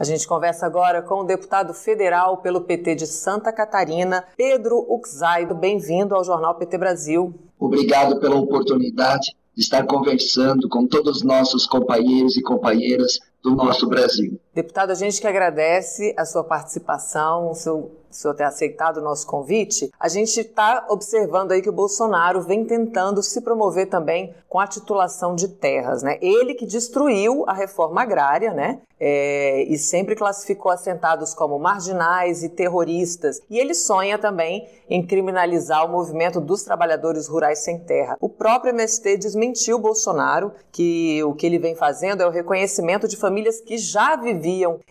A gente conversa agora com o deputado federal pelo PT de Santa Catarina, Pedro Uxaido. Bem-vindo ao Jornal PT Brasil. Obrigado pela oportunidade de estar conversando com todos os nossos companheiros e companheiras do nosso Brasil. Deputado, a gente que agradece a sua participação, o seu o senhor ter aceitado o nosso convite, a gente está observando aí que o Bolsonaro vem tentando se promover também com a titulação de terras, né? Ele que destruiu a reforma agrária, né? É, e sempre classificou assentados como marginais e terroristas. E ele sonha também em criminalizar o movimento dos trabalhadores rurais sem terra. O próprio MST desmentiu Bolsonaro que o que ele vem fazendo é o reconhecimento de famílias que já viviam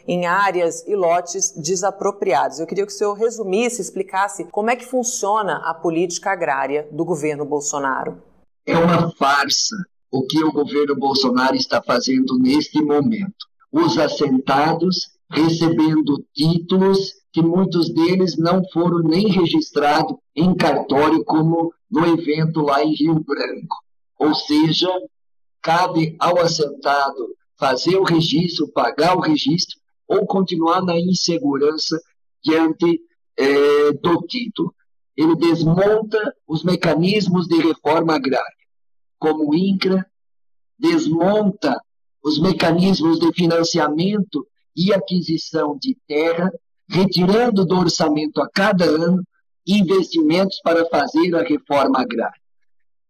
em áreas e lotes desapropriados. Eu queria que o senhor resumisse, explicasse como é que funciona a política agrária do governo Bolsonaro. É uma farsa o que o governo Bolsonaro está fazendo neste momento. Os assentados recebendo títulos que muitos deles não foram nem registrados em cartório, como no evento lá em Rio Branco. Ou seja, cabe ao assentado fazer o registro, pagar o registro ou continuar na insegurança diante é, do título. Ele desmonta os mecanismos de reforma agrária, como o INCRA, desmonta os mecanismos de financiamento e aquisição de terra, retirando do orçamento a cada ano investimentos para fazer a reforma agrária.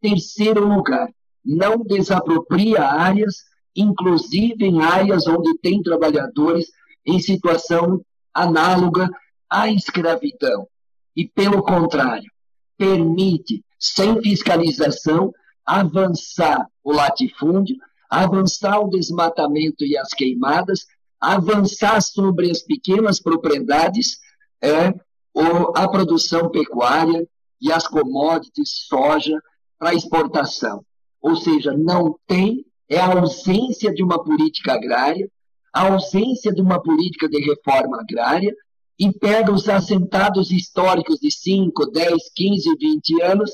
Terceiro lugar, não desapropria áreas, inclusive em áreas onde tem trabalhadores em situação análoga à escravidão. E, pelo contrário, permite, sem fiscalização, avançar o latifúndio, avançar o desmatamento e as queimadas, avançar sobre as pequenas propriedades, é, ou a produção pecuária e as commodities, soja, para exportação. Ou seja, não tem, é a ausência de uma política agrária, a ausência de uma política de reforma agrária e pega os assentados históricos de 5, 10, 15, 20 anos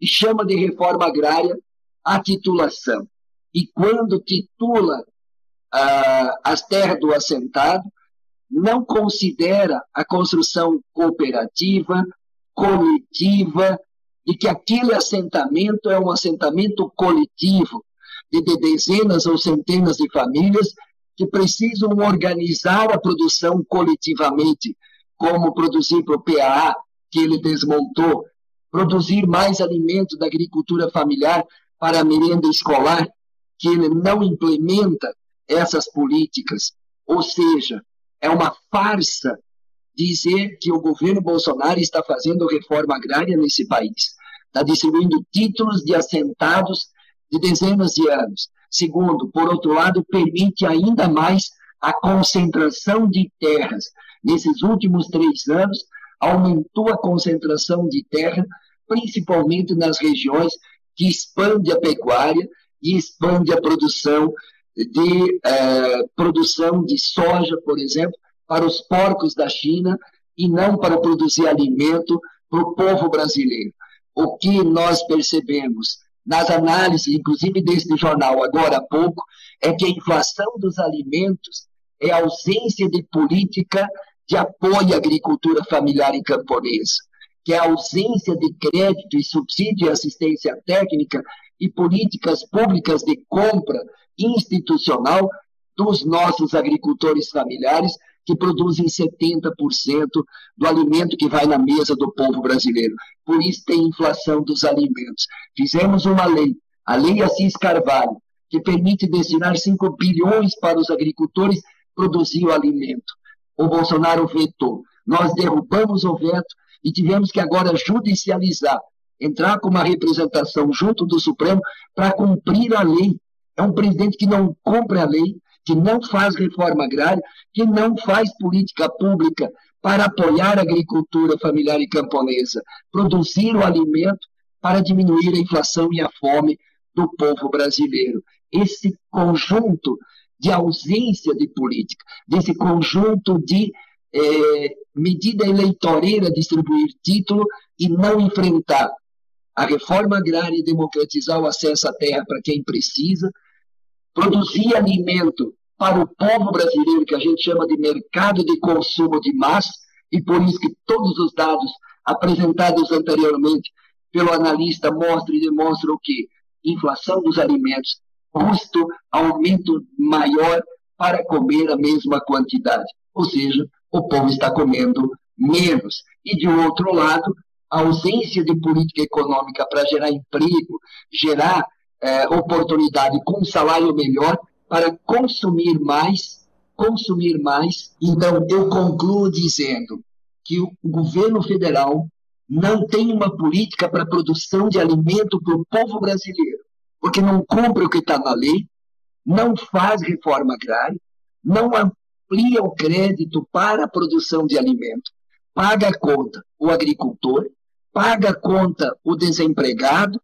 e chama de reforma agrária a titulação. E quando titula ah, as terras do assentado, não considera a construção cooperativa, coletiva, e que aquele assentamento é um assentamento coletivo de dezenas ou centenas de famílias que precisam organizar a produção coletivamente, como produzir para o PAA, que ele desmontou, produzir mais alimento da agricultura familiar para a merenda escolar, que ele não implementa essas políticas. Ou seja, é uma farsa dizer que o governo Bolsonaro está fazendo reforma agrária nesse país. Está distribuindo títulos de assentados de dezenas de anos. Segundo, por outro lado, permite ainda mais a concentração de terras. Nesses últimos três anos, aumentou a concentração de terra, principalmente nas regiões que expande a pecuária e expande a produção de eh, produção de soja, por exemplo, para os porcos da China e não para produzir alimento para o povo brasileiro. O que nós percebemos nas análises, inclusive deste jornal agora há pouco, é que a inflação dos alimentos é a ausência de política de apoio à agricultura familiar e camponesa, que é a ausência de crédito e subsídio e assistência técnica e políticas públicas de compra institucional dos nossos agricultores familiares que produzem 70% do alimento que vai na mesa do povo brasileiro. Por isso tem inflação dos alimentos. Fizemos uma lei, a Lei Assis Carvalho, que permite destinar 5 bilhões para os agricultores produzir o alimento. O Bolsonaro vetou. Nós derrubamos o veto e tivemos que agora judicializar, entrar com uma representação junto do Supremo para cumprir a lei. É um presidente que não cumpre a lei, que não faz reforma agrária, que não faz política pública para apoiar a agricultura familiar e camponesa, produzir o alimento para diminuir a inflação e a fome do povo brasileiro. Esse conjunto de ausência de política, desse conjunto de é, medida eleitoreira, distribuir título e não enfrentar a reforma agrária e democratizar o acesso à terra para quem precisa, produzir alimento para o povo brasileiro, que a gente chama de mercado de consumo de massa, e por isso que todos os dados apresentados anteriormente pelo analista mostram e demonstram que inflação dos alimentos, custo, aumento maior para comer a mesma quantidade. Ou seja, o povo está comendo menos. E, de outro lado, a ausência de política econômica para gerar emprego, gerar é, oportunidade com um salário melhor para consumir mais, consumir mais. Então, eu concluo dizendo que o governo federal não tem uma política para produção de alimento para o povo brasileiro, porque não cumpre o que está na lei, não faz reforma agrária, não amplia o crédito para a produção de alimento, paga a conta o agricultor, paga a conta o desempregado,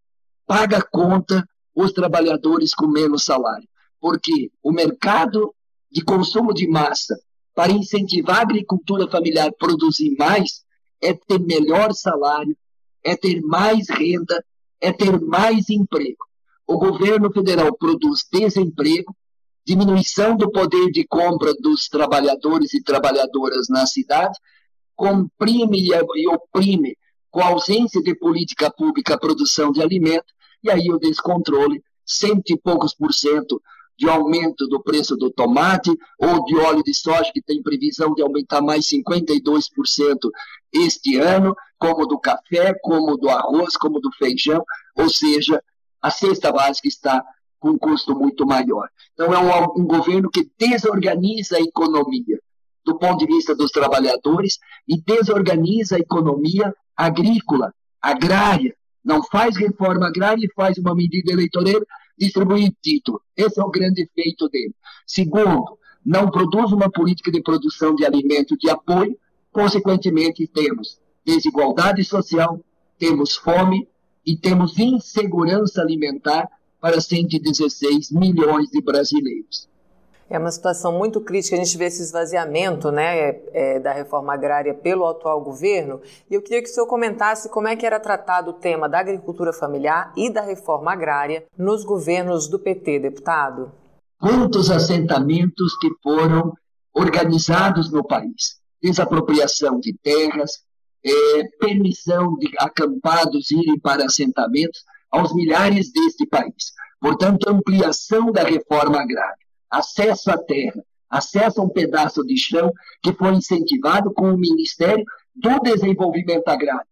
paga a conta os trabalhadores com menos salário. Porque o mercado de consumo de massa para incentivar a agricultura familiar a produzir mais é ter melhor salário, é ter mais renda, é ter mais emprego. O governo federal produz desemprego, diminuição do poder de compra dos trabalhadores e trabalhadoras na cidade, comprime e oprime com a ausência de política pública a produção de alimento, e aí o descontrole, cento e poucos por cento de aumento do preço do tomate ou de óleo de soja, que tem previsão de aumentar mais 52% este ano, como do café, como do arroz, como do feijão, ou seja, a cesta básica está com um custo muito maior. Então, é um, um governo que desorganiza a economia do ponto de vista dos trabalhadores e desorganiza a economia agrícola, agrária, não faz reforma agrária e faz uma medida eleitoreira distribuir título. Esse é o grande efeito dele. Segundo, não produz uma política de produção de alimento de apoio, consequentemente temos desigualdade social, temos fome e temos insegurança alimentar para 116 milhões de brasileiros. É uma situação muito crítica, a gente vê esse esvaziamento né, é, é, da reforma agrária pelo atual governo. E eu queria que o senhor comentasse como é que era tratado o tema da agricultura familiar e da reforma agrária nos governos do PT, deputado. Quantos assentamentos que foram organizados no país? Desapropriação de terras, é, permissão de acampados irem para assentamentos aos milhares deste país. Portanto, ampliação da reforma agrária acesso à terra, acesso a um pedaço de chão que foi incentivado com o Ministério do Desenvolvimento Agrário,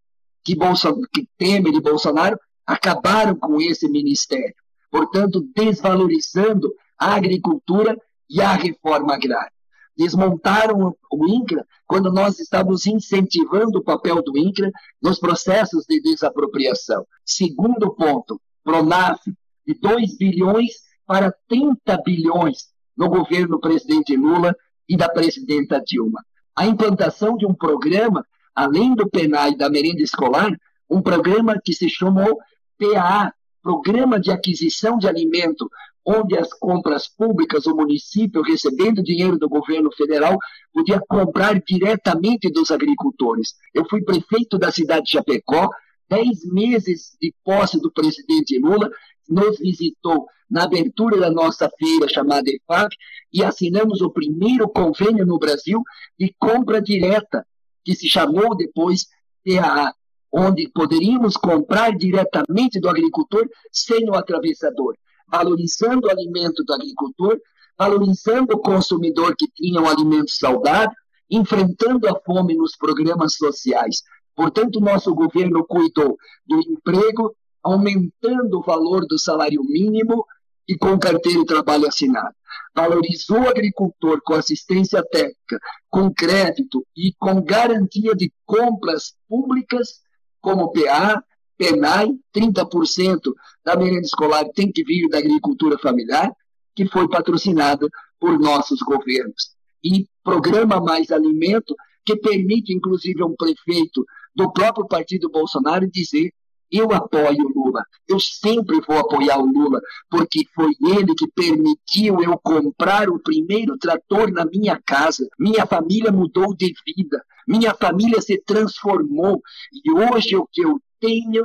que, Bolson, que Temer e Bolsonaro acabaram com esse ministério, portanto, desvalorizando a agricultura e a reforma agrária. Desmontaram o INCRA quando nós estávamos incentivando o papel do INCRA nos processos de desapropriação. Segundo ponto, PRONAF, de 2 bilhões para 30 bilhões no governo do presidente Lula e da presidenta Dilma. A implantação de um programa, além do PENAI e da merenda escolar, um programa que se chamou PAA, Programa de Aquisição de Alimento, onde as compras públicas, o município, recebendo dinheiro do governo federal, podia comprar diretamente dos agricultores. Eu fui prefeito da cidade de Chapecó, dez meses de posse do presidente Lula, nos visitou na abertura da nossa feira chamada EFAP e assinamos o primeiro convênio no Brasil de compra direta, que se chamou depois PAA, onde poderíamos comprar diretamente do agricultor sem o atravessador, valorizando o alimento do agricultor, valorizando o consumidor que tinha um alimento saudável, enfrentando a fome nos programas sociais. Portanto, nosso governo cuidou do emprego, aumentando o valor do salário mínimo e com carteira de trabalho assinado. Valorizou o agricultor com assistência técnica, com crédito e com garantia de compras públicas, como PA, PENAI, 30% da merenda escolar tem que vir da agricultura familiar, que foi patrocinada por nossos governos. E Programa Mais Alimento, que permite, inclusive, a um prefeito do próprio partido Bolsonaro dizer eu apoio o Lula, eu sempre vou apoiar o Lula, porque foi ele que permitiu eu comprar o primeiro trator na minha casa. Minha família mudou de vida, minha família se transformou e hoje o que eu tenho,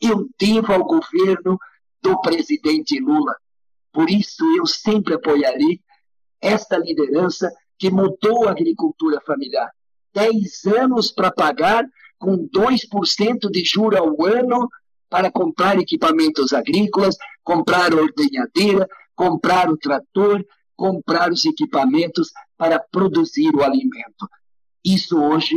eu devo ao governo do presidente Lula. Por isso eu sempre apoiarei esta liderança que mudou a agricultura familiar. 10 anos para pagar com 2% de juro ao ano para comprar equipamentos agrícolas, comprar ordenhadeira, comprar o trator, comprar os equipamentos para produzir o alimento. Isso hoje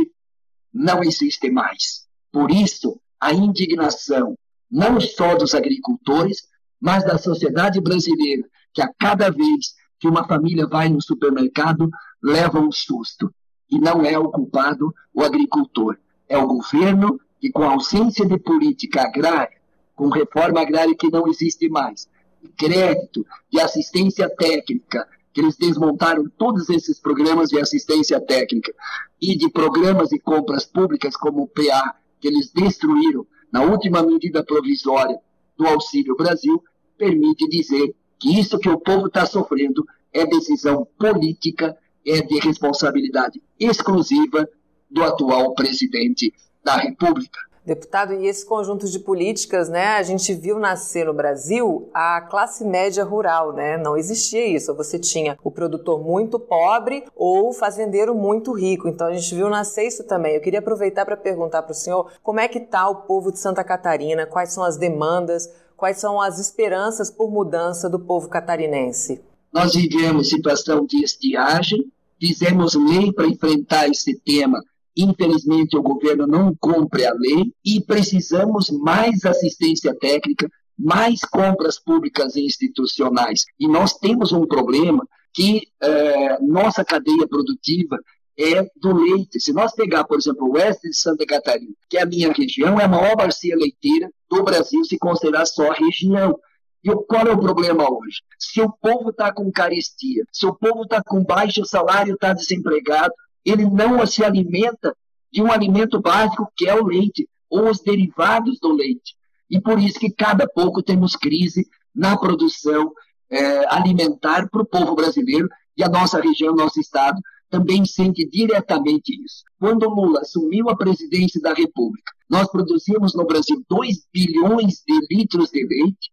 não existe mais. Por isso, a indignação, não só dos agricultores, mas da sociedade brasileira, que a cada vez que uma família vai no supermercado, leva um susto. E não é o culpado o agricultor, é o governo que, com ausência de política agrária, com reforma agrária que não existe mais, crédito, de assistência técnica, que eles desmontaram todos esses programas de assistência técnica e de programas de compras públicas como o PA, que eles destruíram na última medida provisória do Auxílio Brasil, permite dizer que isso que o povo está sofrendo é decisão política, é de responsabilidade exclusiva do atual presidente da República. Deputado, e esse conjunto de políticas, né? A gente viu nascer no Brasil a classe média rural, né? Não existia isso. Você tinha o produtor muito pobre ou o fazendeiro muito rico. Então a gente viu nascer isso também. Eu queria aproveitar para perguntar para o senhor como é que está o povo de Santa Catarina, quais são as demandas, quais são as esperanças por mudança do povo catarinense. Nós vivemos situação de estiagem, fizemos lei para enfrentar esse tema Infelizmente, o governo não cumpre a lei e precisamos mais assistência técnica, mais compras públicas e institucionais. E nós temos um problema que é, nossa cadeia produtiva é do leite. Se nós pegar, por exemplo, o oeste de Santa Catarina, que é a minha região, é a maior bacia leiteira do Brasil, se considerar só a região. E qual é o problema hoje? Se o povo está com carestia, se o povo está com baixo salário, está desempregado, ele não se alimenta de um alimento básico que é o leite, ou os derivados do leite. E por isso que cada pouco temos crise na produção é, alimentar para o povo brasileiro e a nossa região, nosso estado, também sente diretamente isso. Quando Lula assumiu a presidência da República, nós produzimos no Brasil 2 bilhões de litros de leite.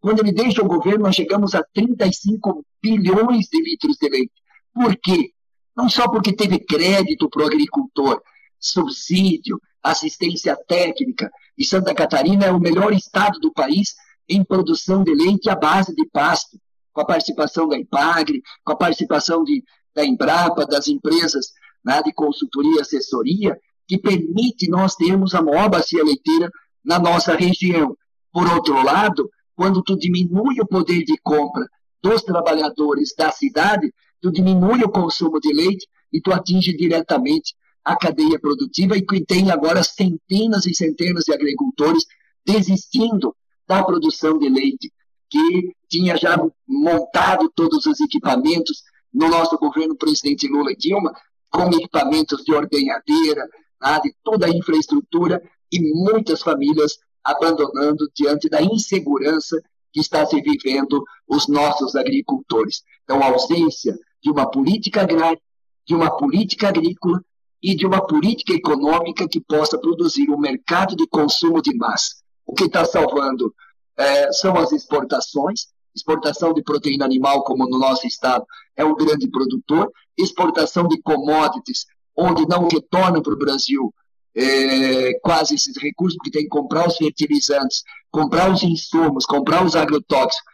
Quando ele deixa o governo, nós chegamos a 35 bilhões de litros de leite. Por quê? Não só porque teve crédito para o agricultor, subsídio, assistência técnica, e Santa Catarina é o melhor estado do país em produção de leite à base de pasto, com a participação da IPAGRE, com a participação de, da Embrapa, das empresas né, de consultoria e assessoria, que permite nós termos a maior bacia leiteira na nossa região. Por outro lado, quando tu diminui o poder de compra dos trabalhadores da cidade, tu diminui o consumo de leite e tu atinge diretamente a cadeia produtiva e que tem agora centenas e centenas de agricultores desistindo da produção de leite, que tinha já montado todos os equipamentos no nosso governo presidente Lula e Dilma, com equipamentos de ordenhadeira, né, de toda a infraestrutura, e muitas famílias abandonando diante da insegurança que está se vivendo os nossos agricultores. Então, ausência de uma política agrária, de uma política agrícola e de uma política econômica que possa produzir um mercado de consumo de massa. O que está salvando é, são as exportações, exportação de proteína animal, como no nosso estado é um grande produtor, exportação de commodities, onde não retorna para o Brasil é, quase esses recursos, porque tem que comprar os fertilizantes, comprar os insumos, comprar os agrotóxicos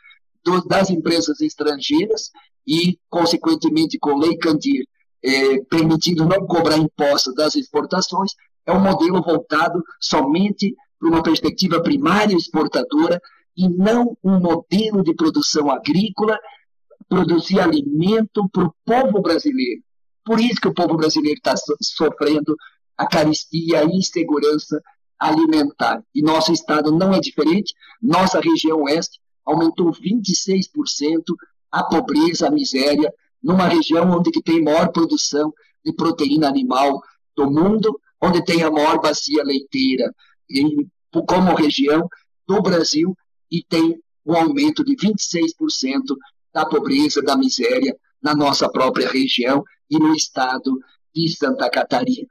das empresas estrangeiras e, consequentemente, com lei Candir, é, permitindo não cobrar impostos das exportações, é um modelo voltado somente para uma perspectiva primária exportadora e não um modelo de produção agrícola, produzir alimento para o povo brasileiro. Por isso que o povo brasileiro está sofrendo a caristia, a insegurança alimentar. E nosso estado não é diferente. Nossa região oeste aumentou 26% a pobreza, a miséria, numa região onde que tem maior produção de proteína animal do mundo, onde tem a maior bacia leiteira em, como região do Brasil e tem um aumento de 26% da pobreza, da miséria na nossa própria região e no estado de Santa Catarina.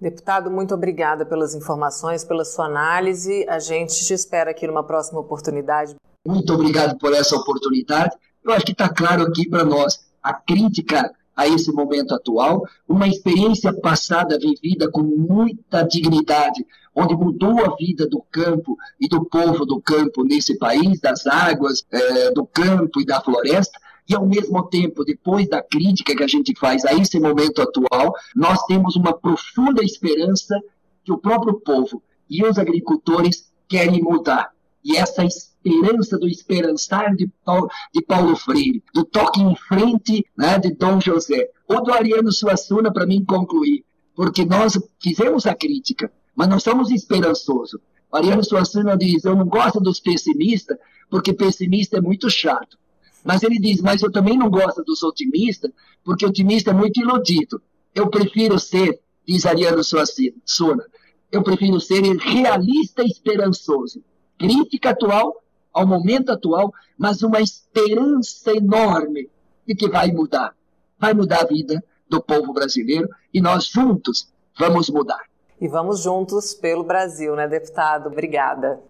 Deputado, muito obrigada pelas informações, pela sua análise. A gente te espera aqui numa próxima oportunidade. Muito obrigado por essa oportunidade. Eu acho que está claro aqui para nós a crítica a esse momento atual, uma experiência passada vivida com muita dignidade, onde mudou a vida do campo e do povo do campo nesse país, das águas, é, do campo e da floresta, e ao mesmo tempo, depois da crítica que a gente faz a esse momento atual, nós temos uma profunda esperança que o próprio povo e os agricultores querem mudar. E essa esperança do esperançar de Paulo, de Paulo Freire, do toque em frente né, de Dom José, ou do Ariano Suassuna, para mim concluir, porque nós fizemos a crítica, mas nós somos esperançosos. O Ariano Suassuna diz: Eu não gosto dos pessimistas, porque pessimista é muito chato. Mas ele diz: Mas eu também não gosto dos otimistas, porque otimista é muito iludido. Eu prefiro ser, diz Ariano Suassuna, eu prefiro ser realista e esperançoso. Crítica atual ao momento atual, mas uma esperança enorme de que vai mudar. Vai mudar a vida do povo brasileiro e nós juntos vamos mudar. E vamos juntos pelo Brasil, né, deputado? Obrigada.